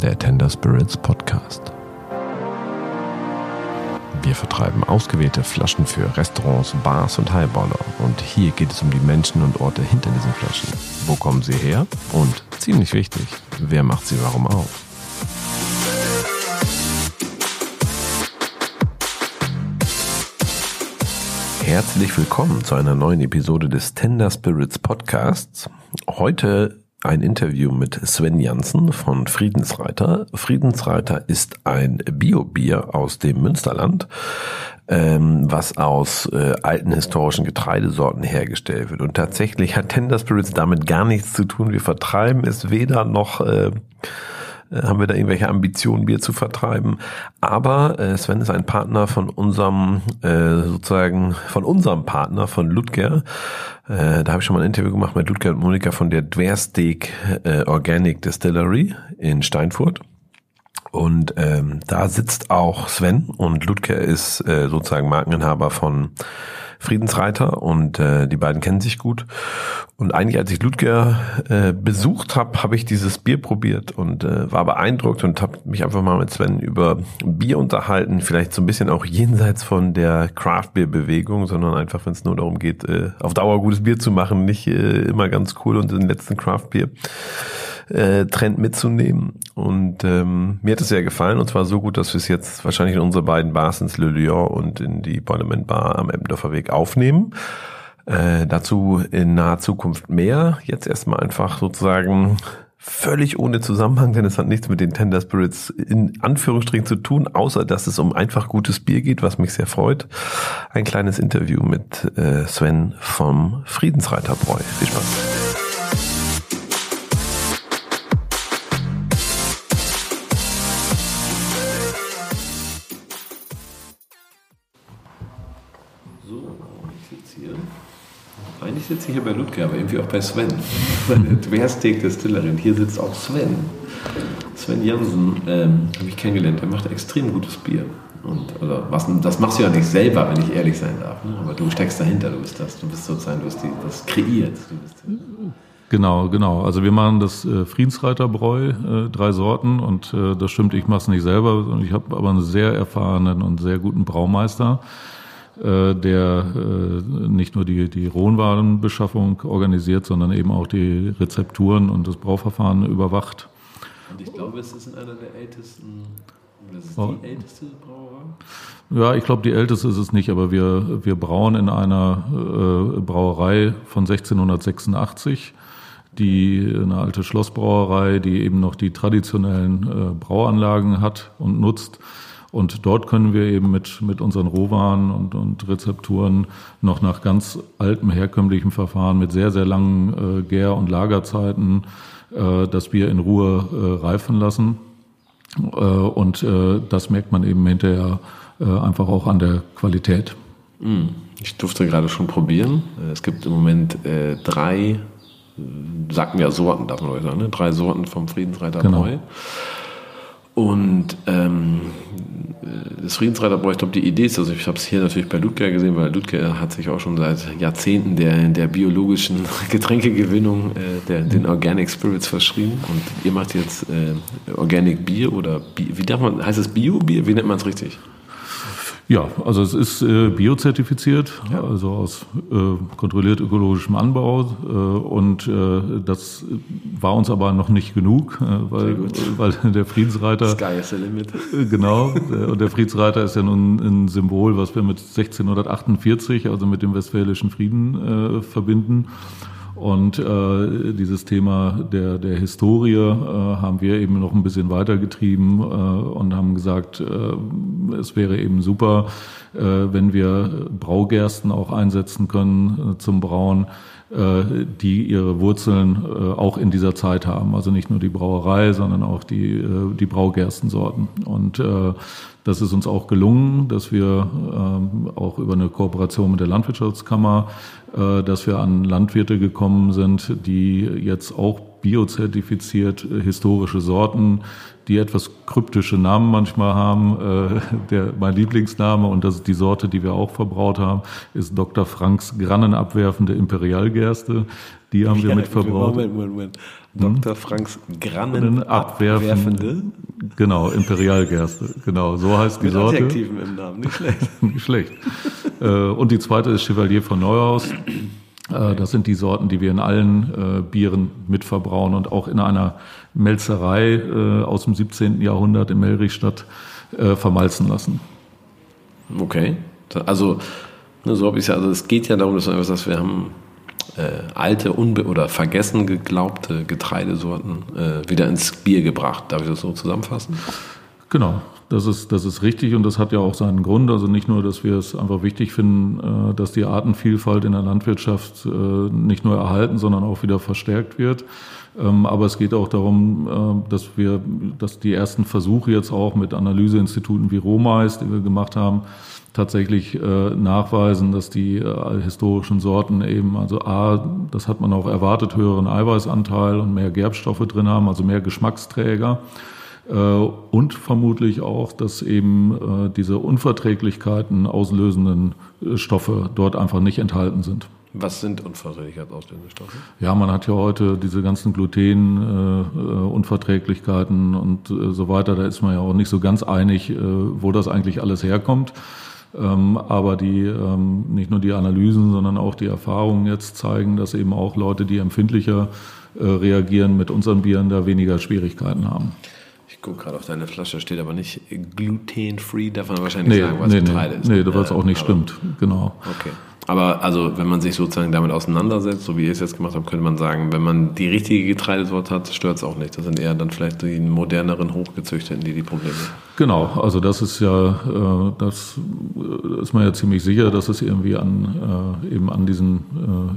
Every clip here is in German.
der Tender Spirits Podcast. Wir vertreiben ausgewählte Flaschen für Restaurants, Bars und Highballer. Und hier geht es um die Menschen und Orte hinter diesen Flaschen. Wo kommen sie her? Und ziemlich wichtig, wer macht sie warum auf? Herzlich willkommen zu einer neuen Episode des Tender Spirits Podcasts. Heute ein Interview mit Sven Janssen von Friedensreiter. Friedensreiter ist ein Biobier aus dem Münsterland, ähm, was aus äh, alten historischen Getreidesorten hergestellt wird. Und tatsächlich hat Tender Spirits damit gar nichts zu tun. Wir vertreiben es weder noch äh, haben wir da irgendwelche Ambitionen, Bier zu vertreiben. Aber äh, Sven ist ein Partner von unserem, äh, sozusagen, von unserem Partner, von Ludger. Äh, da habe ich schon mal ein Interview gemacht mit Ludger und Monika von der Dwersteak äh, Organic Distillery in Steinfurt. Und ähm, da sitzt auch Sven und Ludger ist äh, sozusagen Markeninhaber von Friedensreiter und äh, die beiden kennen sich gut. Und eigentlich, als ich Ludger äh, besucht habe, habe ich dieses Bier probiert und äh, war beeindruckt und habe mich einfach mal mit Sven über Bier unterhalten. Vielleicht so ein bisschen auch jenseits von der Craft-Bier-Bewegung, sondern einfach, wenn es nur darum geht, äh, auf Dauer gutes Bier zu machen, nicht äh, immer ganz cool und den letzten Craft-Bier äh, Trend mitzunehmen. Und ähm, mir hat es sehr gefallen und zwar so gut, dass wir es jetzt wahrscheinlich in unsere beiden Bars ins Le Lion und in die Parliament Bar am Eppendorfer Weg aufnehmen. Äh, dazu in naher Zukunft mehr. Jetzt erstmal einfach sozusagen völlig ohne Zusammenhang, denn es hat nichts mit den Tender Spirits in Anführungsstrichen zu tun, außer dass es um einfach gutes Bier geht, was mich sehr freut. Ein kleines Interview mit äh, Sven vom Friedensreiterbräu. Viel Spaß. Ich sitze hier bei Ludger, aber irgendwie auch bei Sven. Dwersteak Distillerin. Hier sitzt auch Sven. Sven Jansen ähm, habe ich kennengelernt. Der macht extrem gutes Bier. Und, also, was, das machst du ja nicht selber, wenn ich ehrlich sein darf. Ne? Aber du steckst dahinter, du bist das. Du bist sozusagen, du hast die, das kreiert. Genau, genau. Also wir machen das äh, Friedensreiterbräu, äh, drei Sorten und äh, das stimmt, ich mache es nicht selber, ich habe aber einen sehr erfahrenen und sehr guten Braumeister, äh, der äh, nicht nur die, die Rohnwarenbeschaffung organisiert, sondern eben auch die Rezepturen und das Brauverfahren überwacht. Und ich glaube, es ist in einer der ältesten, das ist oh. die älteste Brauerei? Ja, ich glaube, die älteste ist es nicht, aber wir, wir brauen in einer äh, Brauerei von 1686 die eine alte Schlossbrauerei, die eben noch die traditionellen äh, Brauanlagen hat und nutzt. Und dort können wir eben mit, mit unseren Rohwaren und, und Rezepturen noch nach ganz altem, herkömmlichem Verfahren mit sehr, sehr langen äh, Gär- und Lagerzeiten äh, das Bier in Ruhe äh, reifen lassen. Äh, und äh, das merkt man eben hinterher äh, einfach auch an der Qualität. Hm. Ich durfte gerade schon probieren. Es gibt im Moment äh, drei, sagen wir Sorten, darf man sagen, ne? drei Sorten vom Friedensreiter genau. Bräu. Und ähm, das Friedensreiterbräu, ich glaube, die Idee ist, also ich habe es hier natürlich bei Ludger gesehen, weil Ludger hat sich auch schon seit Jahrzehnten der, der biologischen Getränkegewinnung, äh, der, den Organic Spirits verschrieben. Und ihr macht jetzt äh, Organic Bier oder wie darf man, heißt es Bio-Bier? Wie nennt man es richtig? Ja, also es ist äh, biozertifiziert, ja. also aus äh, kontrolliert ökologischem Anbau. Äh, und äh, das war uns aber noch nicht genug, äh, weil, weil der Friedensreiter. Sky is the limit. Äh, genau. und der Friedensreiter ist ja nun ein Symbol, was wir mit 1648, also mit dem Westfälischen Frieden, äh, verbinden. Und äh, dieses Thema der, der Historie äh, haben wir eben noch ein bisschen weitergetrieben äh, und haben gesagt, äh, es wäre eben super, äh, wenn wir Braugersten auch einsetzen können äh, zum Brauen, äh, die ihre Wurzeln äh, auch in dieser Zeit haben. Also nicht nur die Brauerei, sondern auch die, äh, die Braugerstensorten. Und das ist uns auch gelungen, dass wir ähm, auch über eine Kooperation mit der Landwirtschaftskammer, äh, dass wir an Landwirte gekommen sind, die jetzt auch biozertifiziert äh, historische Sorten, die etwas kryptische Namen manchmal haben. Äh, der, mein Lieblingsname, und das ist die Sorte, die wir auch verbraut haben, ist Dr. Franks Grannenabwerfende Imperialgerste. Die haben ja, wir mit verbraut. Moment, Moment, Moment. Dr. Franks Grannenabwerfende? Genau, Imperialgerste. Genau, so heißt die mit Sorte. Adjektiven im Namen, nicht schlecht. nicht schlecht. Äh, und die zweite ist Chevalier von Neuhaus. Äh, das sind die Sorten, die wir in allen äh, Bieren mitverbrauen und auch in einer Melzerei äh, aus dem 17. Jahrhundert in Melrichstadt vermalzen lassen. Okay. Also, ne, so habe ich es ja, also es geht ja darum, dass wir haben äh, alte unbe oder vergessen geglaubte Getreidesorten äh, wieder ins Bier gebracht. Darf ich das so zusammenfassen? Genau. Das ist, das ist richtig und das hat ja auch seinen Grund. Also nicht nur, dass wir es einfach wichtig finden, äh, dass die Artenvielfalt in der Landwirtschaft äh, nicht nur erhalten, sondern auch wieder verstärkt wird. Ähm, aber es geht auch darum, äh, dass wir, dass die ersten Versuche jetzt auch mit Analyseinstituten wie Romais, die wir gemacht haben, tatsächlich nachweisen, dass die historischen Sorten eben, also A, das hat man auch erwartet, höheren Eiweißanteil und mehr Gerbstoffe drin haben, also mehr Geschmacksträger. Äh, und vermutlich auch, dass eben äh, diese Unverträglichkeiten auslösenden äh, Stoffe dort einfach nicht enthalten sind. Was sind Unverträglichkeitsauslösende Stoffe? Ja, man hat ja heute diese ganzen Gluten-Unverträglichkeiten und so weiter. Da ist man ja auch nicht so ganz einig, wo das eigentlich alles herkommt. Ähm, aber die, ähm, nicht nur die Analysen, sondern auch die Erfahrungen jetzt zeigen, dass eben auch Leute, die empfindlicher reagieren, mit unseren Bieren da weniger Schwierigkeiten haben. Ich gucke gerade auf deine Flasche, steht aber nicht gluten-free, darf man wahrscheinlich nee, sagen, was nee, Getreide nee, ist. Nee, was auch nicht aber, stimmt, genau. Okay. Aber also, wenn man sich sozusagen damit auseinandersetzt, so wie ihr es jetzt gemacht habt, könnte man sagen, wenn man die richtige Getreidesorte hat, stört es auch nicht. Das sind eher dann vielleicht die moderneren Hochgezüchteten, die die Probleme haben. Genau, also das ist ja, äh, das äh, ist man ja ziemlich sicher, dass es irgendwie an äh, eben an diesen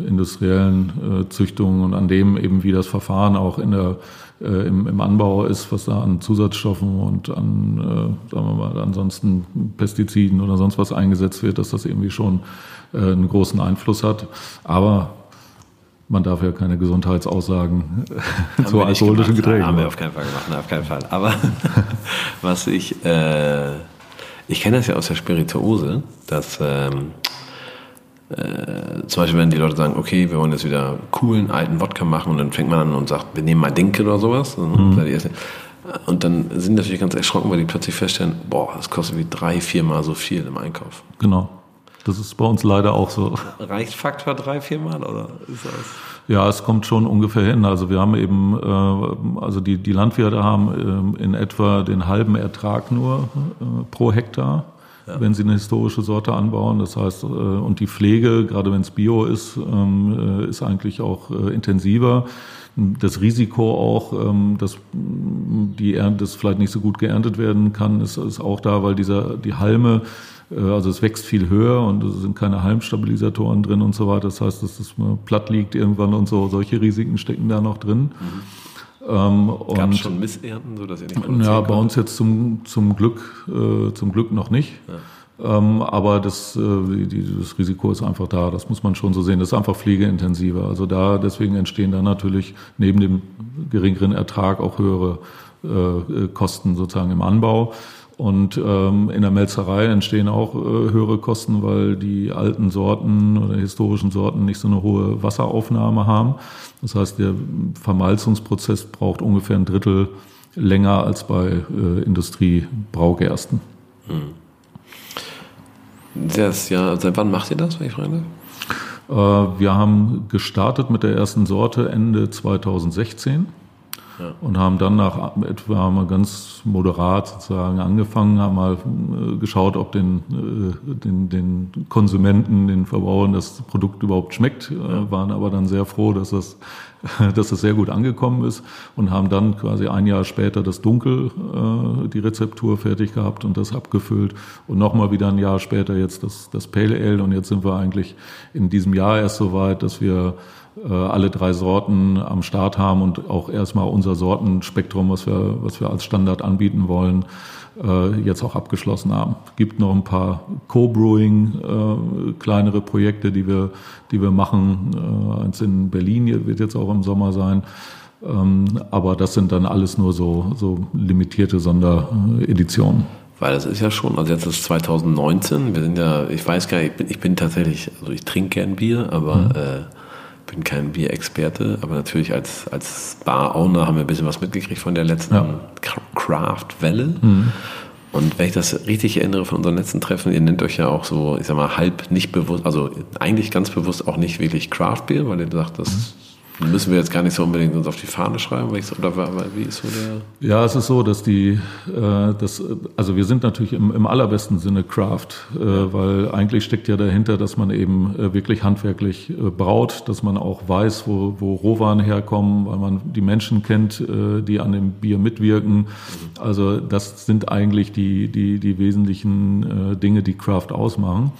industriellen Züchtungen und an dem eben wie das Verfahren auch in der äh, im, im, Anbau ist, was da an Zusatzstoffen und an, äh, sagen wir mal, ansonsten Pestiziden oder sonst was eingesetzt wird, dass das irgendwie schon äh, einen großen Einfluss hat. Aber man darf ja keine Gesundheitsaussagen zu alkoholischen Getränken Haben wir auf keinen Fall gemacht, nein, auf keinen Fall. Aber was ich, äh, ich kenne das ja aus der Spirituose, dass ähm, äh, zum Beispiel, wenn die Leute sagen, okay, wir wollen jetzt wieder coolen alten Wodka machen und dann fängt man an und sagt, wir nehmen mal Dinkel oder sowas. Mhm. Und dann sind die natürlich ganz erschrocken, weil die plötzlich feststellen, boah, das kostet wie drei, viermal so viel im Einkauf. Genau. Das ist bei uns leider auch so. Reicht Faktor drei, viermal oder ist das? Ja, es kommt schon ungefähr hin. Also wir haben eben, äh, also die, die Landwirte haben äh, in etwa den halben Ertrag nur äh, pro Hektar ja. wenn sie eine historische Sorte anbauen. Das heißt, äh, und die Pflege, gerade wenn es Bio ist, ähm, äh, ist eigentlich auch äh, intensiver. Das Risiko auch, ähm, dass die Ernte das vielleicht nicht so gut geerntet werden kann, ist, ist auch da, weil dieser, die Halme, also es wächst viel höher und es sind keine Halmstabilisatoren drin und so weiter. Das heißt, dass es platt liegt irgendwann und so. Solche Risiken stecken da noch drin. Mhm. Ähm, Gab es schon Missernten, so dass ihr nicht Ja, bei uns jetzt zum, zum Glück äh, zum Glück noch nicht. Ja. Ähm, aber das, äh, die, das Risiko ist einfach da. Das muss man schon so sehen. Das ist einfach pflegeintensiver. Also da deswegen entstehen da natürlich neben dem geringeren Ertrag auch höhere äh, Kosten sozusagen im Anbau. Und ähm, in der Melzerei entstehen auch äh, höhere Kosten, weil die alten Sorten oder historischen Sorten nicht so eine hohe Wasseraufnahme haben. Das heißt, der Vermalzungsprozess braucht ungefähr ein Drittel länger als bei äh, Industriebraugersten. Hm. Das ja, seit wann macht ihr das, wenn ich frage? Äh, wir haben gestartet mit der ersten Sorte Ende 2016 und haben dann nach etwa haben wir ganz moderat sozusagen angefangen, haben mal äh, geschaut, ob den, äh, den, den Konsumenten, den Verbrauchern das Produkt überhaupt schmeckt, äh, ja. waren aber dann sehr froh, dass das, dass das sehr gut angekommen ist und haben dann quasi ein Jahr später das Dunkel, die Rezeptur fertig gehabt und das abgefüllt und nochmal wieder ein Jahr später jetzt das, das Pale Ale und jetzt sind wir eigentlich in diesem Jahr erst so weit, dass wir alle drei Sorten am Start haben und auch erstmal unser Sortenspektrum, was wir, was wir als Standard anbieten wollen, äh, jetzt auch abgeschlossen haben. Es gibt noch ein paar Co-Brewing, äh, kleinere Projekte, die wir, die wir machen. Eins in Berlin wird jetzt auch im Sommer sein. Ähm, aber das sind dann alles nur so, so limitierte Sondereditionen. Weil das ist ja schon, also jetzt ist 2019, wir sind ja, ich weiß gar nicht, ich bin, ich bin tatsächlich, also ich trinke gern Bier, aber mhm. äh, bin kein Bierexperte, aber natürlich als, als Bar-Owner haben wir ein bisschen was mitgekriegt von der letzten ja. Craft-Welle. Mhm. Und wenn ich das richtig erinnere von unseren letzten Treffen, ihr nennt euch ja auch so, ich sag mal, halb nicht bewusst, also eigentlich ganz bewusst auch nicht wirklich Craft Beer, weil ihr sagt, das mhm Müssen wir jetzt gar nicht so unbedingt uns auf die Fahne schreiben, oder wie ist so der? Ja, es ist so, dass die, äh, das, also wir sind natürlich im, im allerbesten Sinne Craft, äh, weil eigentlich steckt ja dahinter, dass man eben äh, wirklich handwerklich äh, braut, dass man auch weiß, wo, wo Rohwaren herkommen, weil man die Menschen kennt, äh, die an dem Bier mitwirken. Also das sind eigentlich die, die, die wesentlichen äh, Dinge, die Craft ausmachen.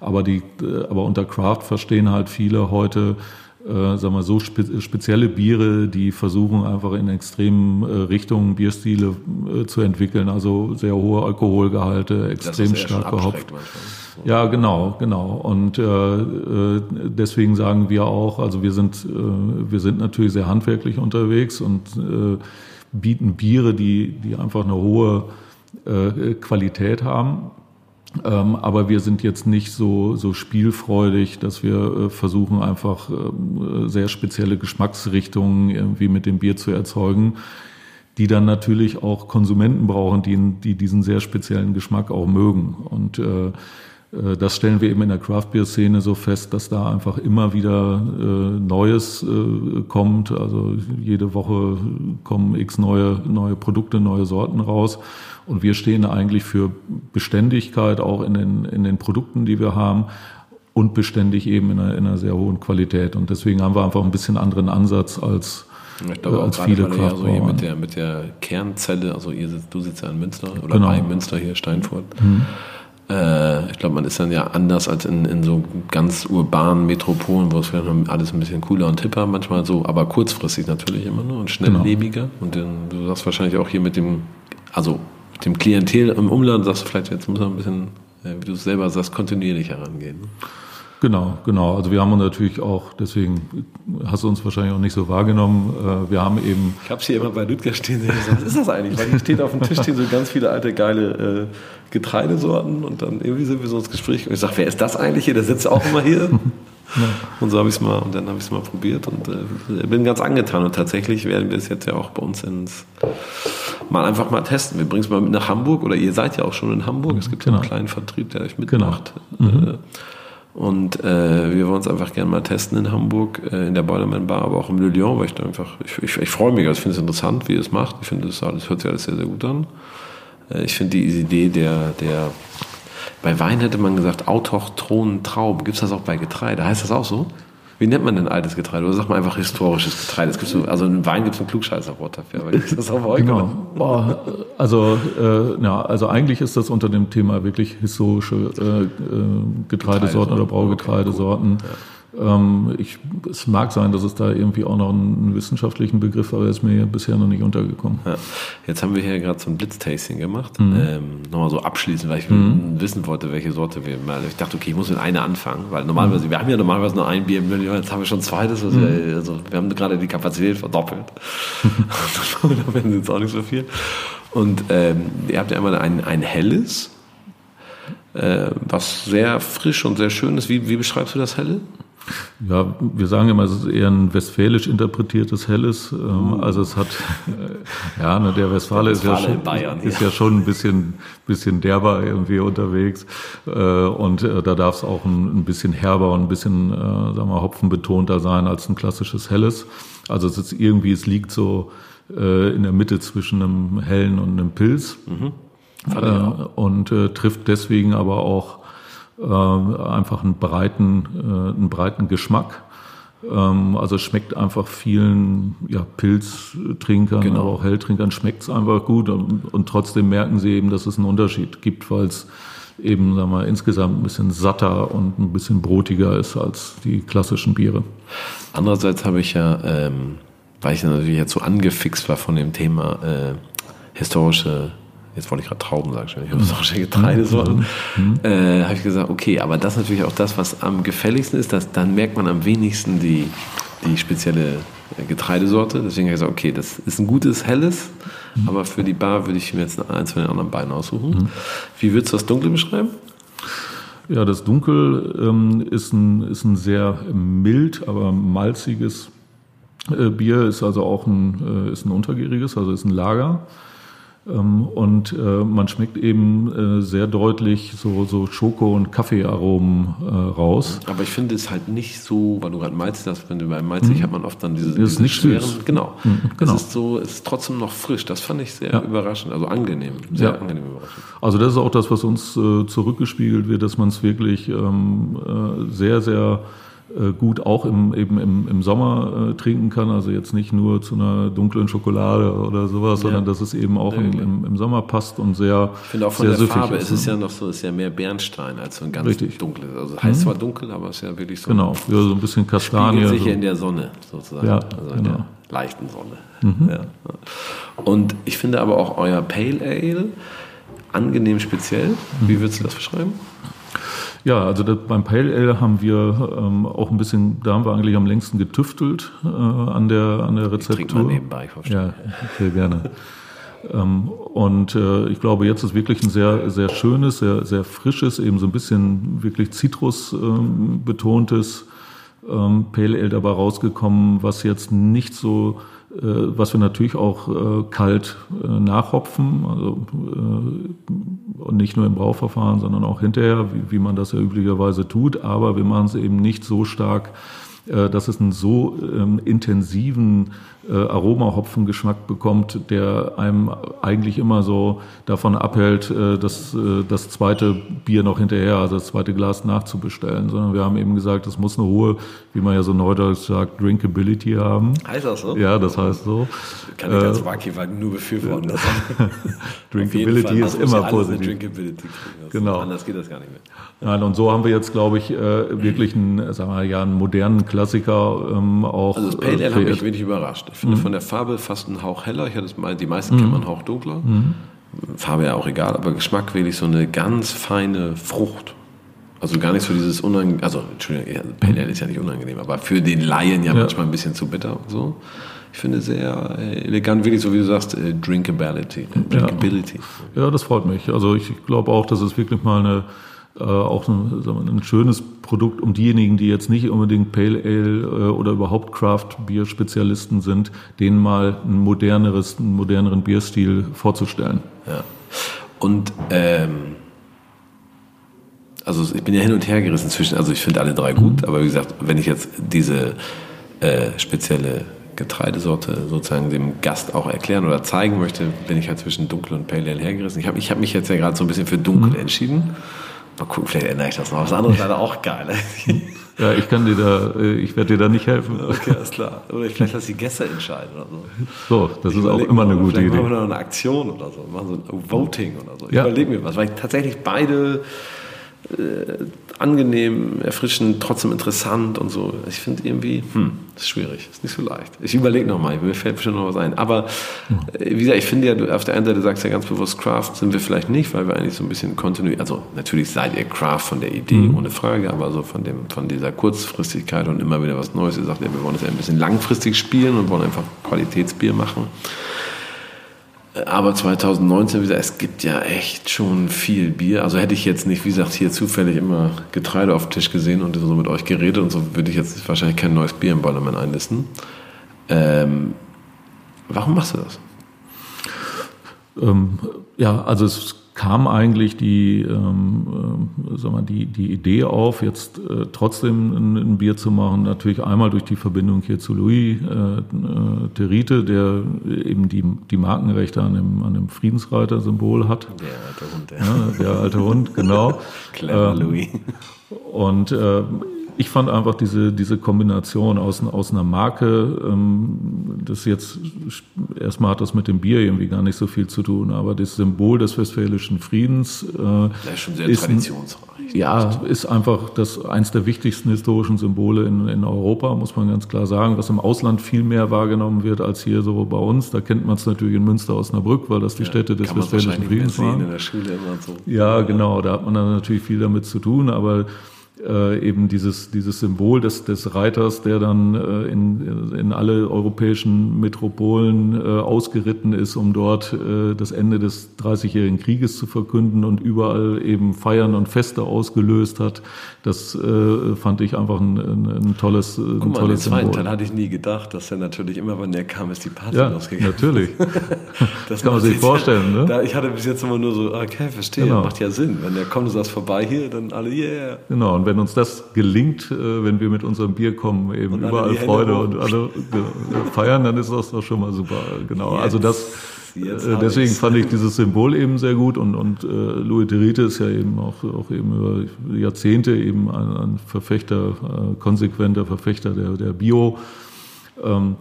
Aber die, äh, aber unter Craft verstehen halt viele heute äh, sagen wir so spe spezielle Biere, die versuchen einfach in extremen äh, Richtungen Bierstile äh, zu entwickeln, also sehr hohe Alkoholgehalte, extrem stark gehopft. Ja, genau, genau. Und äh, äh, deswegen sagen wir auch, also wir sind, äh, wir sind natürlich sehr handwerklich unterwegs und äh, bieten Biere, die, die einfach eine hohe äh, Qualität haben ähm, aber wir sind jetzt nicht so, so spielfreudig, dass wir äh, versuchen, einfach äh, sehr spezielle Geschmacksrichtungen irgendwie mit dem Bier zu erzeugen, die dann natürlich auch Konsumenten brauchen, die, die diesen sehr speziellen Geschmack auch mögen. Und äh das stellen wir eben in der Craft-Bier-Szene so fest, dass da einfach immer wieder äh, Neues äh, kommt. Also jede Woche kommen x neue, neue Produkte, neue Sorten raus. Und wir stehen eigentlich für Beständigkeit auch in den, in den Produkten, die wir haben und beständig eben in einer, in einer sehr hohen Qualität. Und deswegen haben wir einfach ein bisschen anderen Ansatz als, ich glaube, äh, als viele weil ja so hier mit der, mit der Kernzelle, also ihr sitzt, du sitzt ja in Münster oder genau. bei Münster hier, Steinfurt. Mhm. Äh, ich glaube, man ist dann ja anders als in, in so ganz urbanen Metropolen, wo es vielleicht alles ein bisschen cooler und hipper manchmal so, aber kurzfristig natürlich immer nur und schnelllebiger. Genau. Und dann, du sagst wahrscheinlich auch hier mit dem, also dem Klientel im Umland sagst du vielleicht, jetzt muss man ein bisschen, äh, wie du es selber sagst, kontinuierlich herangehen. Genau, genau. Also wir haben uns natürlich auch, deswegen hast du uns wahrscheinlich auch nicht so wahrgenommen. Äh, wir haben eben. Ich habe hier immer bei Lüdger stehen sehen. Was ist das eigentlich? Weil hier steht auf dem Tisch stehen so ganz viele alte geile äh, Getreidesorten und dann irgendwie sind wir so ins Gespräch und ich sage, wer ist das eigentlich hier? Der sitzt auch immer hier. Ja. Und so habe ich es mal, und dann habe ich es mal probiert und äh, bin ganz angetan. Und tatsächlich werden wir es jetzt ja auch bei uns ins mal einfach mal testen. Wir bringen es mal mit nach Hamburg oder ihr seid ja auch schon in Hamburg. Es gibt genau. ja einen kleinen Vertrieb, der euch mitmacht. Genau. Mhm. Äh, und äh, wir wollen es einfach gerne mal testen in Hamburg, äh, in der Boilerman Bar, aber auch im Le Lion, weil ich da einfach, ich, ich, ich freue mich, also ich finde es interessant, wie ihr es macht. Ich finde, das alles hört sich alles sehr, sehr gut an. Äh, ich finde die Idee der, der bei Wein hätte man gesagt, autochthonen Trauben. Gibt es das auch bei Getreide? Heißt das auch so? Wie nennt man denn altes Getreide? Oder sagt man einfach historisches Getreide? Es gibt so, also in Wein gibt es ein Klugscheißerwort dafür. Aber ist das auch bei euch genau. Boah, also, äh, ja, also eigentlich ist das unter dem Thema wirklich historische äh, äh Getreidesorten oder Braugetreidesorten. Okay, cool. ja. Ähm, ich, es mag sein, dass es da irgendwie auch noch einen wissenschaftlichen Begriff, aber er ist mir bisher noch nicht untergekommen. Ja. Jetzt haben wir hier gerade so ein Blitztasting gemacht. Mhm. Ähm, nochmal so abschließend, weil ich mhm. wissen wollte, welche Sorte wir mal. Ich dachte, okay, ich muss mit einer anfangen, weil normalerweise, mhm. wir haben ja normalerweise nur ein Bier im Million, jetzt haben wir schon zweites. Also, mhm. also wir haben gerade die Kapazität verdoppelt. da werden jetzt auch nicht so viel. Und ähm, ihr habt ja einmal ein, ein helles, äh, was sehr frisch und sehr schön ist. Wie, wie beschreibst du das helle? Ja, wir sagen immer, es ist eher ein westfälisch interpretiertes Helles. Ähm, also es hat, äh, ja, ne, der Westfale, der ist, ja schon, Bayern, ist ja. ja. schon ein bisschen, bisschen derber irgendwie unterwegs. Äh, und äh, da darf es auch ein, bisschen herber und ein bisschen, sagen wir, hopfenbetonter sein als ein klassisches Helles. Also es ist irgendwie, es liegt so in der Mitte zwischen einem hellen und einem Pilz. Mhm. Und trifft deswegen aber auch äh, einfach einen breiten, äh, einen breiten Geschmack. Ähm, also es schmeckt einfach vielen ja, Pilztrinkern, genau. aber auch Helltrinkern schmeckt es einfach gut und, und trotzdem merken sie eben, dass es einen Unterschied gibt, weil es eben sagen wir, insgesamt ein bisschen satter und ein bisschen brotiger ist als die klassischen Biere. Andererseits habe ich ja, ähm, weil ich natürlich jetzt so angefixt war von dem Thema äh, historische jetzt wollte ich gerade Trauben sagen, ich habe auch schon Getreidesorten, mhm. äh, habe ich gesagt, okay, aber das ist natürlich auch das, was am gefälligsten ist, dass dann merkt man am wenigsten die, die spezielle Getreidesorte. Deswegen habe ich gesagt, okay, das ist ein gutes helles, mhm. aber für die Bar würde ich mir jetzt eins von den anderen beiden aussuchen. Mhm. Wie würdest du das Dunkle beschreiben? Ja, das Dunkel ähm, ist, ein, ist ein sehr mild, aber malziges äh, Bier, ist also auch ein, äh, ist ein untergäriges, also ist ein Lager. Ähm, und äh, man schmeckt eben äh, sehr deutlich so, so Schoko- und Kaffeearomen äh, raus. Aber ich finde es halt nicht so, weil du gerade Malz hast, wenn du beim Malzig mhm. hat man oft dann diese, das ist diese nicht schweren, süß. genau. Mhm, genau. Es ist so, es ist trotzdem noch frisch. Das fand ich sehr ja. überraschend, also angenehm, sehr ja. angenehm überraschend. Also das ist auch das, was uns zurückgespiegelt wird, dass man es wirklich ähm, äh, sehr, sehr gut auch im, eben im, im Sommer äh, trinken kann. Also jetzt nicht nur zu einer dunklen Schokolade oder sowas, ja. sondern dass es eben auch im, im, im, Sommer passt und sehr Ich finde auch von der Farbe, ist, es ist ja noch so, ist ja mehr Bernstein als so ein ganz Richtig. dunkles. Also heißt mhm. zwar dunkel, aber es ist ja wirklich so. Genau, ja, so ein bisschen Kastanie. Sich so. in der Sonne sozusagen. Ja, also genau. der leichten Sonne. Mhm. Ja. Und ich finde aber auch euer Pale Ale angenehm speziell. Wie würdest du das beschreiben? Ja, also das, beim Pale Ale haben wir ähm, auch ein bisschen, da haben wir eigentlich am längsten getüftelt äh, an der an der Rezeptur. Ich trinke mal nebenbei, ich verstehe. Ja, sehr gerne. ähm, und äh, ich glaube, jetzt ist wirklich ein sehr sehr schönes, sehr sehr frisches, eben so ein bisschen wirklich Zitrus ähm, betontes ähm, Pale Ale dabei rausgekommen, was jetzt nicht so was wir natürlich auch äh, kalt äh, nachhopfen, also nicht nur im Brauverfahren, sondern auch hinterher, wie, wie man das ja üblicherweise tut. Aber wir machen es eben nicht so stark, dass es einen so ähm, intensiven äh, Aromahopfengeschmack bekommt, der einem eigentlich immer so davon abhält, äh, das, äh, das zweite Bier noch hinterher, also das zweite Glas nachzubestellen, sondern wir haben eben gesagt, es muss eine hohe, wie man ja so neudeutsch sagt, Drinkability haben. Heißt das so? Ja, das heißt so. Kann ich als Wacky nur befürworten. Drinkability ist immer positiv. Drinkability genau. Anders geht das gar nicht mehr. Nein, und so haben wir jetzt, glaube ich, wirklich einen, sagen wir, ja, einen modernen Klassiker ähm, auch. Also das Pale Ale hat mich wirklich überrascht. Ich finde mhm. von der Farbe fast einen Hauch heller. Ich hatte die meisten mhm. kennen einen Hauch dunkler. Mhm. Farbe ja auch egal, aber Geschmack wirklich so eine ganz feine Frucht. Also gar nicht so dieses unangenehm, also Entschuldigung, Pale Ale ist ja nicht unangenehm, aber für den Laien ja, ja. manchmal ein bisschen zu bitter und so. Ich finde sehr äh, elegant, wirklich so wie du sagst, Drinkability. Äh, Drinkability. Ja. ja, das freut mich. Also ich glaube auch, dass es wirklich mal eine äh, auch ein, ein schönes Produkt, um diejenigen, die jetzt nicht unbedingt Pale Ale äh, oder überhaupt Craft Bier Spezialisten sind, denen mal ein moderneres, einen moderneren Bierstil vorzustellen. Ja. Und ähm, also ich bin ja hin und her gerissen zwischen, also ich finde alle drei gut, mhm. aber wie gesagt, wenn ich jetzt diese äh, spezielle Getreidesorte sozusagen dem Gast auch erklären oder zeigen möchte, bin ich halt zwischen dunkel und pale ale hergerissen. Ich habe ich hab mich jetzt ja gerade so ein bisschen für dunkel mhm. entschieden. Mal gucken, vielleicht ändere ich das noch. Das andere ist leider auch geil. ja, ich kann dir da, äh, ich werde dir da nicht helfen. Okay, alles klar. Oder vielleicht lass die Gäste entscheiden oder so. So, das ich ist auch immer eine gute Idee. Machen wir noch eine Aktion oder so, machen so ein Voting oder so. Ich ja. überlege mir was, weil ich tatsächlich beide äh, angenehm, erfrischend, trotzdem interessant und so. Ich finde irgendwie, hm, ist schwierig, ist nicht so leicht. Ich überlege nochmal, mir fällt bestimmt noch was ein. Aber äh, wie gesagt, ich finde ja, du auf der einen Seite sagst ja ganz bewusst, Craft sind wir vielleicht nicht, weil wir eigentlich so ein bisschen kontinuierlich, also natürlich seid ihr Craft von der Idee, mhm. ohne Frage, aber so von, dem, von dieser Kurzfristigkeit und immer wieder was Neues. Ihr sagt ja, wir wollen es ja ein bisschen langfristig spielen und wollen einfach Qualitätsbier machen. Aber 2019, wie gesagt, es gibt ja echt schon viel Bier. Also hätte ich jetzt nicht, wie gesagt, hier zufällig immer Getreide auf dem Tisch gesehen und so mit euch geredet und so würde ich jetzt wahrscheinlich kein neues Bier im Ballermann einlisten. Ähm, warum machst du das? Ähm, ja, also es kam eigentlich die, ähm, äh, sag mal, die, die Idee auf, jetzt äh, trotzdem ein, ein, Bier zu machen. Natürlich einmal durch die Verbindung hier zu Louis äh, äh, Terite, der eben die, die Markenrechte an dem, an dem Friedensreiter-Symbol hat. Der alte Hund, ja. ja der alte Hund, genau. Clever ähm, Louis. Und äh, ich fand einfach diese, diese Kombination aus, aus einer Marke, ähm, das jetzt, erstmal hat das mit dem Bier irgendwie gar nicht so viel zu tun, aber das Symbol des westfälischen Friedens äh, das ist schon sehr ist traditionsreich. Ja, ist einfach das eins der wichtigsten historischen Symbole in, in Europa, muss man ganz klar sagen, was im Ausland viel mehr wahrgenommen wird als hier so bei uns. Da kennt man es natürlich in Münster, Osnabrück, weil das die ja, Städte des westfälischen Friedens waren. In der Schule immer so. Ja, genau, da hat man dann natürlich viel damit zu tun, aber äh, eben dieses, dieses Symbol des, des Reiters, der dann äh, in, in alle europäischen Metropolen äh, ausgeritten ist, um dort äh, das Ende des Dreißigjährigen Krieges zu verkünden und überall eben Feiern und Feste ausgelöst hat. Das äh, fand ich einfach ein, ein, ein tolles, ein Guck mal, tolles den zweiten. Teil hatte ich nie gedacht, dass er natürlich immer, wenn er kam, ist die Party Ja, losgegangen. natürlich. Das kann man sich vorstellen, ne? Da, ich hatte bis jetzt immer nur so, okay, verstehe, Genau. macht ja Sinn. Wenn der kommt und sagt vorbei hier, dann alle, yeah. Genau, und wenn uns das gelingt, äh, wenn wir mit unserem Bier kommen, eben Und überall Freude und alle äh, feiern, dann ist das doch schon mal super. Genau, also das, äh, deswegen ich's. fand ich dieses Symbol eben sehr gut und, und äh, Louis Derite ist ja eben auch, auch eben über Jahrzehnte eben ein, ein Verfechter, äh, konsequenter Verfechter der, der Bio. Ähm,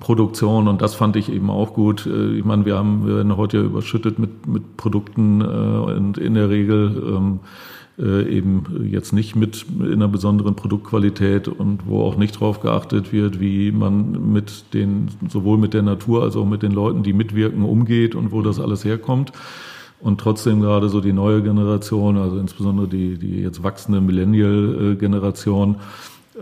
Produktion und das fand ich eben auch gut. Äh, Ich meine, wir haben wir werden heute ja überschüttet mit, mit Produkten äh, und in der Regel ähm, äh, eben jetzt nicht mit in einer besonderen Produktqualität und wo auch nicht darauf geachtet wird, wie man mit den sowohl mit der Natur als auch mit den Leuten, die mitwirken, umgeht und wo das alles herkommt. Und trotzdem gerade so die neue Generation, also insbesondere die, die jetzt wachsende Millennial-Generation,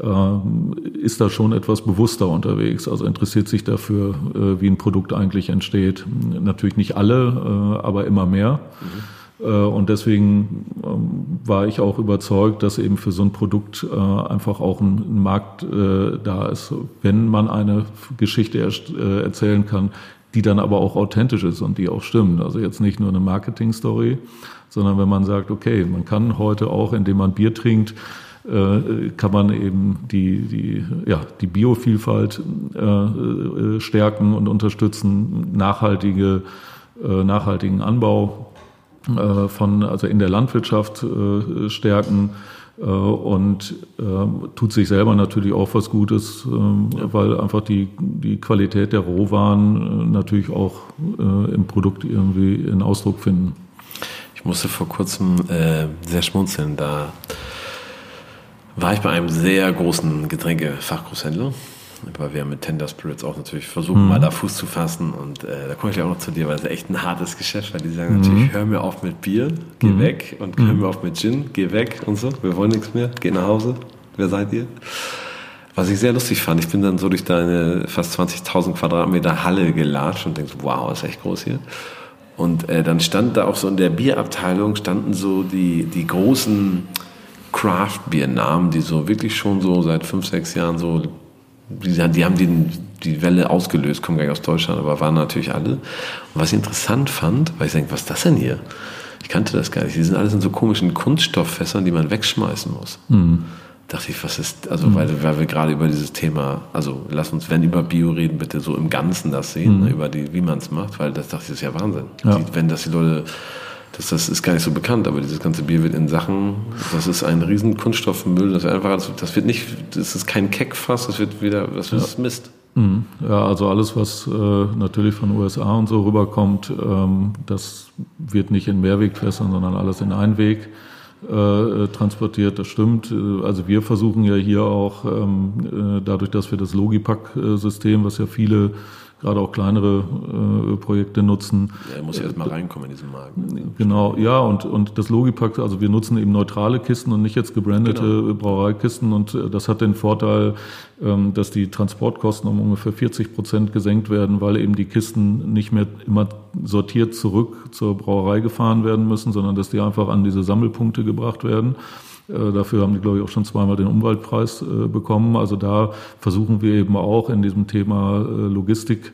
ähm, ist da schon etwas bewusster unterwegs, also interessiert sich dafür, äh, wie ein Produkt eigentlich entsteht. Natürlich nicht alle, äh, aber immer mehr. Äh, Und deswegen ähm, war ich auch überzeugt, dass eben für so ein Produkt äh, einfach auch ein Markt äh, da ist, wenn man eine Geschichte äh, erzählen kann, die dann aber auch authentisch ist und die auch stimmt. Also jetzt nicht nur eine Marketing-Story, sondern wenn man sagt, okay, man kann heute auch, indem man Bier trinkt, äh, kann man eben die, die, ja, die Biovielfalt äh, äh, stärken und unterstützen, nachhaltige, äh, nachhaltigen Anbau. äh, von, also in der Landwirtschaft äh, stärken äh, und äh, tut sich selber natürlich auch was Gutes, äh, weil einfach die, die Qualität der Rohwaren äh, natürlich auch äh, im Produkt irgendwie in Ausdruck finden. Ich musste vor kurzem äh, sehr schmunzeln. Da war ich bei einem sehr großen Getränkefachgroßhändler, weil wir mit Tender Spirits auch natürlich versuchen, mal da Fuß zu fassen. Und äh, da komme ich auch noch zu dir, weil es echt ein hartes Geschäft, weil die sagen natürlich, hör mir auf mit Bier, geh weg und hör mir auf mit Gin, geh weg und so. Wir wollen nichts mehr, geh nach Hause. Wer seid ihr? Was ich sehr lustig fand, ich bin dann so durch deine fast 20.000 Quadratmeter Halle gelatscht und denkst, wow, ist echt groß hier. Und äh, dann stand da auch so in der Bierabteilung standen so die, die großen Craft-Bier-Namen, die so wirklich schon so seit fünf, sechs Jahren so, die, die haben die, die Welle ausgelöst, kommen gar nicht aus Deutschland, aber waren natürlich alle. Und was ich interessant fand, weil ich denke, was ist das denn hier? Ich kannte das gar nicht. Die sind alles in so komischen Kunststofffässern, die man wegschmeißen muss. Dachte ich, was ist, also weil, weil wir gerade über dieses Thema, also lass uns, wenn über Bio reden, bitte so im Ganzen das sehen, ne, über die, wie man es macht, weil das dachte ich, das ist ja Wahnsinn. Ja. Die, wenn das die Leute, das, das ist gar nicht so bekannt, aber dieses ganze Bier wird in Sachen, das ist ein riesen Kunststoffmüll, das einfach, das wird nicht, das ist kein Keckfass, das wird wieder, das ist Mist. Mhm. Ja, also alles, was äh, natürlich von USA und so rüberkommt, ähm, das wird nicht in Mehrwegfässern, sondern alles in Einweg äh, transportiert. Das stimmt. Äh, Also wir versuchen ja hier auch, ähm, äh, dadurch, dass wir das Logipack-System, was ja viele, gerade auch kleinere äh, Projekte nutzen, Er muss ja erstmal reinkommen in diesen Markt. Genau, ja, und, und das Logipack, also wir nutzen eben neutrale Kisten und nicht jetzt gebrandete Brauereikisten und äh, das hat den Vorteil, ähm, dass die Transportkosten um ungefähr 40 Prozent gesenkt werden, weil eben die Kisten nicht mehr immer sortiert zurück zur Brauerei gefahren werden müssen, sondern dass die einfach an diese Sammelpunkte gebracht werden. Äh, Dafür haben die, glaube ich, auch schon zweimal den Umweltpreis äh, bekommen. Also da versuchen wir eben auch in diesem Thema äh, Logistik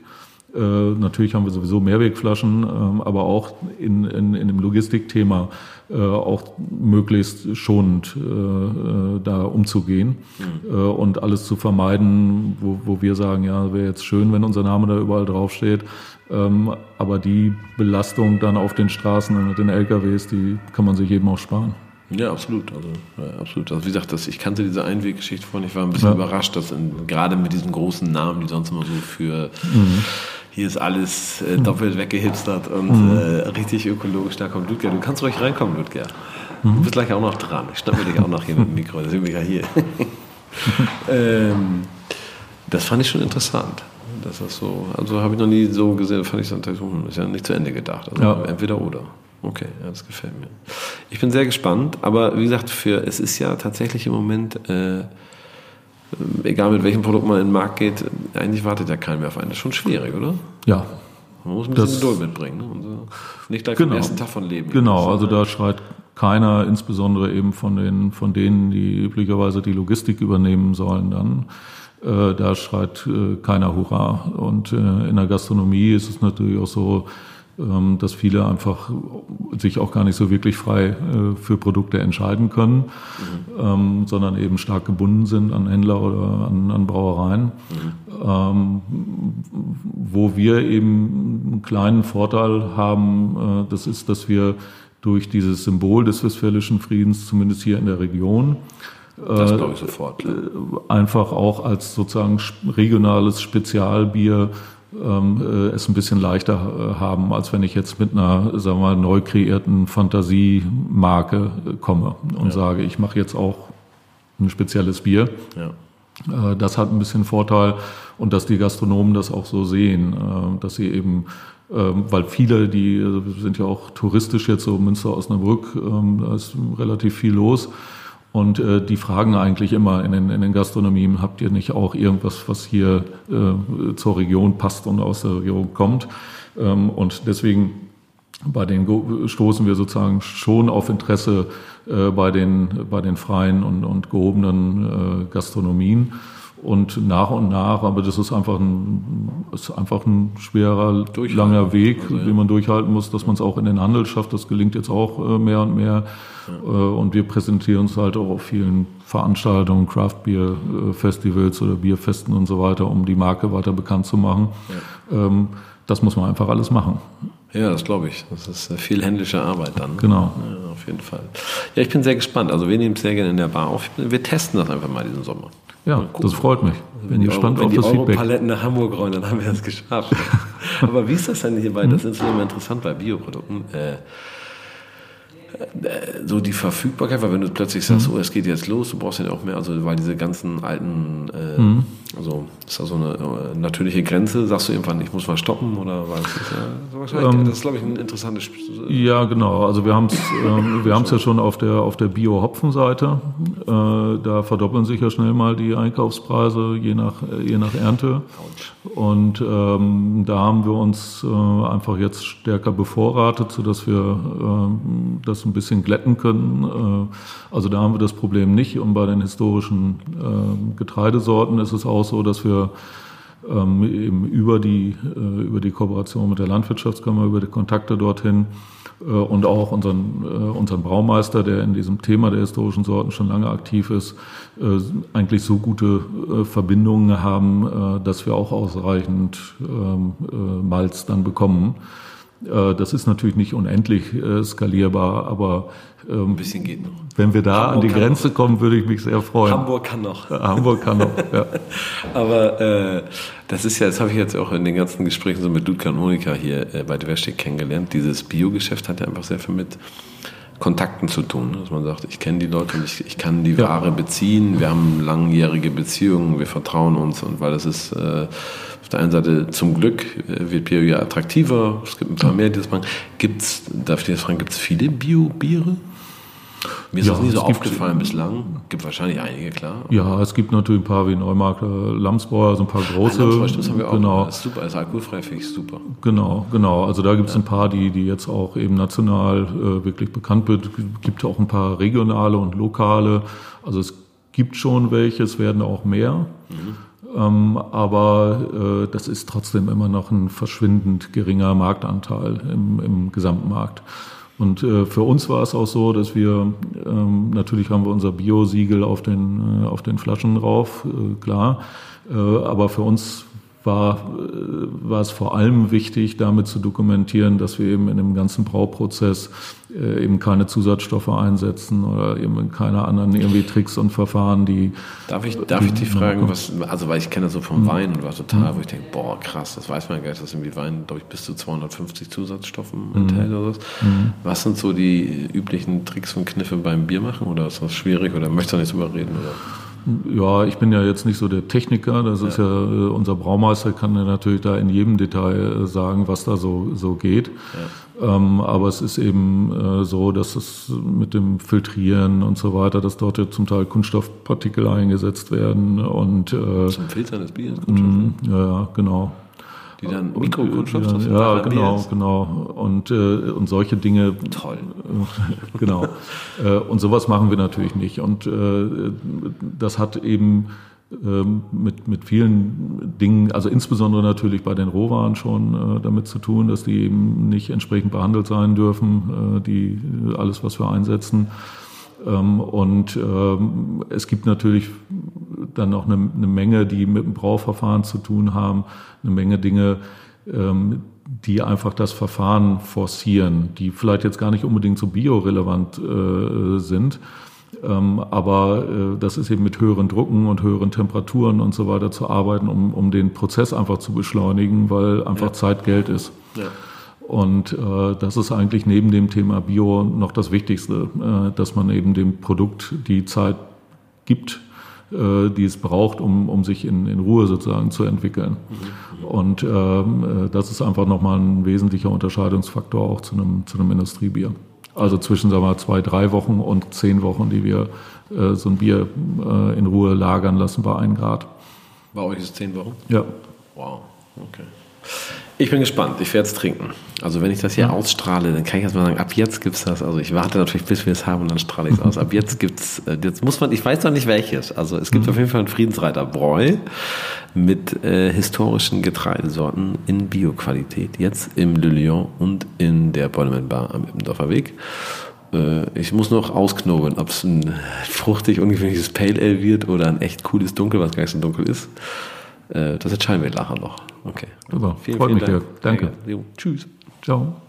natürlich haben wir sowieso Mehrwegflaschen, ähm, aber auch in, in, in dem Logistikthema auch möglichst schonend da umzugehen äh, und alles zu vermeiden, wo, wo wir sagen, ja, wäre jetzt schön, wenn unser Name da überall draufsteht. Ähm, aber die Belastung dann auf den Straßen und mit den LKWs, die kann man sich eben auch sparen. Ja, absolut. Also, ja, absolut. Also wie gesagt, das, ich kannte diese Einweggeschichte vorhin. Ich war ein bisschen Ja. überrascht, dass in, gerade mit diesen großen Namen, die sonst immer so für hier ist alles äh, doppelt weggehipstert und äh, richtig ökologisch, da kommt Ludger. Du kannst ruhig reinkommen, Ludger. Du bist gleich auch noch dran. Ich schnappe dich auch noch hier mit dem Mikro. Da sind wir ja hier. ähm, das fand ich schon interessant. Das ist so, also habe ich noch nie so gesehen, fand ich so, ist ja nicht zu Ende gedacht. Also Ja. entweder oder. Okay, ja, das gefällt mir. Ich bin sehr gespannt, aber wie gesagt, für es ist ja tatsächlich im Moment, äh, egal mit welchem Produkt man in den Markt geht, eigentlich wartet ja keiner mehr auf einen. Das ist schon schwierig, oder? Ja. Man muss ein bisschen Geduld mitbringen. Ne? Und so. Nicht gleich genau. vom ersten Tag von leben. Genau, also da schreit keiner, insbesondere eben von den, von denen, die üblicherweise die Logistik übernehmen sollen, dann äh, da schreit äh, keiner Hurra. Und äh, in der Gastronomie ist es natürlich auch so, dass viele einfach sich auch gar nicht so wirklich frei äh, für Produkte entscheiden können, mhm. ähm, sondern eben stark gebunden sind an Händler oder an, an Brauereien. Mhm. Ähm, wo wir eben einen kleinen Vorteil haben, äh, das ist, dass wir durch dieses Symbol des Westfälischen Friedens, zumindest hier in der Region, das glaube ich sofort. Äh, einfach auch als sozusagen regionales Spezialbier ähm, äh, es ein bisschen leichter äh, haben, als wenn ich jetzt mit einer, sagen wir mal, neu kreierten Fantasiemarke äh, komme und ja. sage, ich mache jetzt auch ein spezielles Bier. Ja. Äh, das hat ein bisschen Vorteil und dass die Gastronomen das auch so sehen, äh, dass sie eben ähm, weil viele, die sind ja auch touristisch jetzt so Münster Osnabrück, ähm, da ist relativ viel los und äh, die fragen eigentlich immer in den, in den Gastronomien, habt ihr nicht auch irgendwas, was hier äh, zur Region passt und aus der Region kommt? Ähm, und deswegen bei den stoßen wir sozusagen schon auf Interesse äh, bei, den, bei den freien und, und gehobenen äh, Gastronomien. Und nach und nach, aber das ist einfach ein, ist einfach ein schwerer, langer Weg, also, ja. den man durchhalten muss, dass man es auch in den Handel schafft. Das gelingt jetzt auch äh, mehr und mehr. Ja. Äh, und wir präsentieren uns halt auch auf vielen Veranstaltungen, Craft Beer äh, Festivals oder Bierfesten und so weiter, um die Marke weiter bekannt zu machen. Ja. Ähm, das muss man einfach alles machen. Ja, das glaube ich. Das ist viel händische Arbeit dann. Ne? Genau. Ja, auf jeden Fall. Ja, ich bin sehr gespannt. Also wir nehmen es sehr gerne in der Bar auf. Wir testen das einfach mal diesen Sommer. Ja, das freut mich. Bin gespannt Euro, auf das Feedback. Wenn die Paletten nach Hamburg rollen, dann haben wir das geschafft. Aber wie ist das denn hierbei? Das ist immer interessant bei Bioprodukten. Äh, so die Verfügbarkeit, weil wenn du plötzlich sagst, mhm. oh, es geht jetzt los, du brauchst ja auch mehr, also weil diese ganzen alten, äh, mhm. also ist da so eine äh, natürliche Grenze, sagst du irgendwann, ich muss mal stoppen oder was? Ist ja, ähm, das ist, glaube ich, ein interessantes Spiel. Ja, genau. Also wir haben es ähm, wir ja schon auf der auf der Bio-Hopfen-Seite. Äh, da verdoppeln sich ja schnell mal die Einkaufspreise je nach je nach Ernte. Und ähm, da haben wir uns äh, einfach jetzt stärker bevorratet, sodass wir äh, das ein bisschen glätten können. Äh, also da haben wir das Problem nicht. Und bei den historischen äh, Getreidesorten ist es auch so, dass wir ähm, eben über die, äh, über die Kooperation mit der Landwirtschaftskammer, über die Kontakte dorthin äh, und auch unseren, unseren Braumeister, der in diesem Thema der historischen Sorten schon lange aktiv ist, eigentlich so gute Verbindungen haben, dass wir auch ausreichend ähm, Malz dann bekommen. Äh, das ist natürlich nicht unendlich äh, skalierbar, aber ähm, ein bisschen geht noch. Wenn wir da Hamburg an die Grenze noch. kommen, würde ich mich sehr freuen. Hamburg kann noch. Hamburg kann noch, ja. aber äh, das ist ja, das habe ich jetzt auch in den ganzen Gesprächen so mit Ludger und Monika hier äh, bei Diverstick kennengelernt. Dieses Biogeschäft hat ja einfach sehr viel mit Kontakten zu tun. Ne? Dass man sagt, ich kenne die Leute und ich, ich kann die ja. Ware beziehen. Wir haben langjährige Beziehungen, wir vertrauen uns und weil das ist äh, auf der einen Seite zum Glück äh, wird Bio ja attraktiver, es gibt ein paar mehr, die das machen. Gibt's, darf ich dir das fragen, gibt es viele Bio-Biere? Mir ist ja, das nie so aufgefallen bislang. Gibt wahrscheinlich einige, klar. Ja, es gibt natürlich ein paar wie Neumarkter, Lamsbräuer, also ein paar große. Ah, das haben wir auch. Genau. Das ist super, das ist alkoholfrei, finde ich super. Genau, genau. Also da gibt es ja. ein paar, die, die jetzt auch eben national äh, wirklich bekannt wird. Es gibt auch ein paar regionale und lokale. Also es gibt schon welche, es werden auch mehr. Mhm. Ähm, aber äh, das ist trotzdem immer noch ein verschwindend geringer Marktanteil im, im Gesamtmarkt. Und äh, für uns war es auch so, dass wir, ähm, natürlich haben wir unser Bio-Siegel auf den, äh, auf den Flaschen drauf, äh, klar. Äh, aber für uns war, äh, war es vor allem wichtig, damit zu dokumentieren, dass wir eben in dem ganzen Brauprozess äh, eben keine Zusatzstoffe einsetzen oder eben keine anderen irgendwie Tricks und Verfahren, die. Darf ich, darf die, ich dich fragen, was, also weil ich kenne das so vom mhm. Wein und war total, mhm. wo ich denke, boah, krass, das weiß man gar nicht, dass irgendwie Wein, glaube ich, bis zu 250 Zusatzstoffen mhm. enthält oder was. Mhm. Was sind so die üblichen Tricks und Kniffe beim Bier machen oder ist das schwierig oder möchtest du nicht drüber reden? Oder? Ja, ich bin ja jetzt nicht so der Techniker. Das ja. ist ja äh, unser Braumeister kann ja natürlich da in jedem Detail äh, sagen, was da so so geht. Ja. Ähm, aber es ist eben äh, so, dass es mit dem Filtrieren und so weiter, dass dort ja zum Teil Kunststoffpartikel eingesetzt werden und äh, zum Filtern des Biers. Kunststoff. Ja, genau die dann Mikrokunststoff Ja, ja genau, genau. Und, äh, und solche Dinge. Toll. Äh, genau. äh, und sowas machen wir natürlich nicht. Und äh, das hat eben ähm, mit, mit vielen Dingen, also insbesondere natürlich bei den Rohwaren schon äh, damit zu tun, dass die eben nicht entsprechend behandelt sein dürfen, äh, die alles, was wir einsetzen. Ähm, und ähm, es gibt natürlich dann noch eine, eine, Menge, die mit dem Brauverfahren zu tun haben, eine Menge Dinge, ähm, die einfach das Verfahren forcieren, die vielleicht jetzt gar nicht unbedingt so biorelevant äh, sind. Ähm, aber äh, das ist eben mit höheren Drucken und höheren Temperaturen und so weiter zu arbeiten, um, um den Prozess einfach zu beschleunigen, weil einfach ja. Zeit Geld ist. Ja. Und äh, das ist eigentlich neben dem Thema Bio noch das Wichtigste, äh, dass man eben dem Produkt die Zeit gibt, äh, die es braucht, um, um sich in, in Ruhe sozusagen zu entwickeln. Und ähm, äh, das ist einfach nochmal ein wesentlicher Unterscheidungsfaktor auch zu einem, zu einem Industriebier. Also zwischen sagen wir, mal, zwei, drei Wochen und zehn Wochen, die wir äh, so ein Bier äh, in Ruhe lagern lassen bei 1 Grad. Bei euch ist es zehn Wochen? Ja. Wow, okay. Ich bin gespannt, ich werde es trinken. Also wenn ich das hier ja. ausstrahle, dann kann ich erstmal sagen, ab jetzt gibt es das. Also ich warte natürlich, bis wir es haben und dann strahle ich es aus. Ab jetzt gibt's, äh, jetzt muss man, ich weiß noch nicht welches. Also es gibt mhm. auf jeden Fall einen Friedensreiter Bräu mit äh, historischen Getreidesorten in Bioqualität. Jetzt im Le Lion und in der Bollman Bar am Ippendorfer Weg. Äh, ich muss noch ausknobeln, ob es ein fruchtig ungewöhnliches Pale Ale wird oder ein echt cooles Dunkel, was gar nicht so dunkel ist. Äh, das entscheiden wir nachher noch. Okay. Super. Vielen, Freut vielen mich Dank. Danke. Jo, tschüss. Ciao.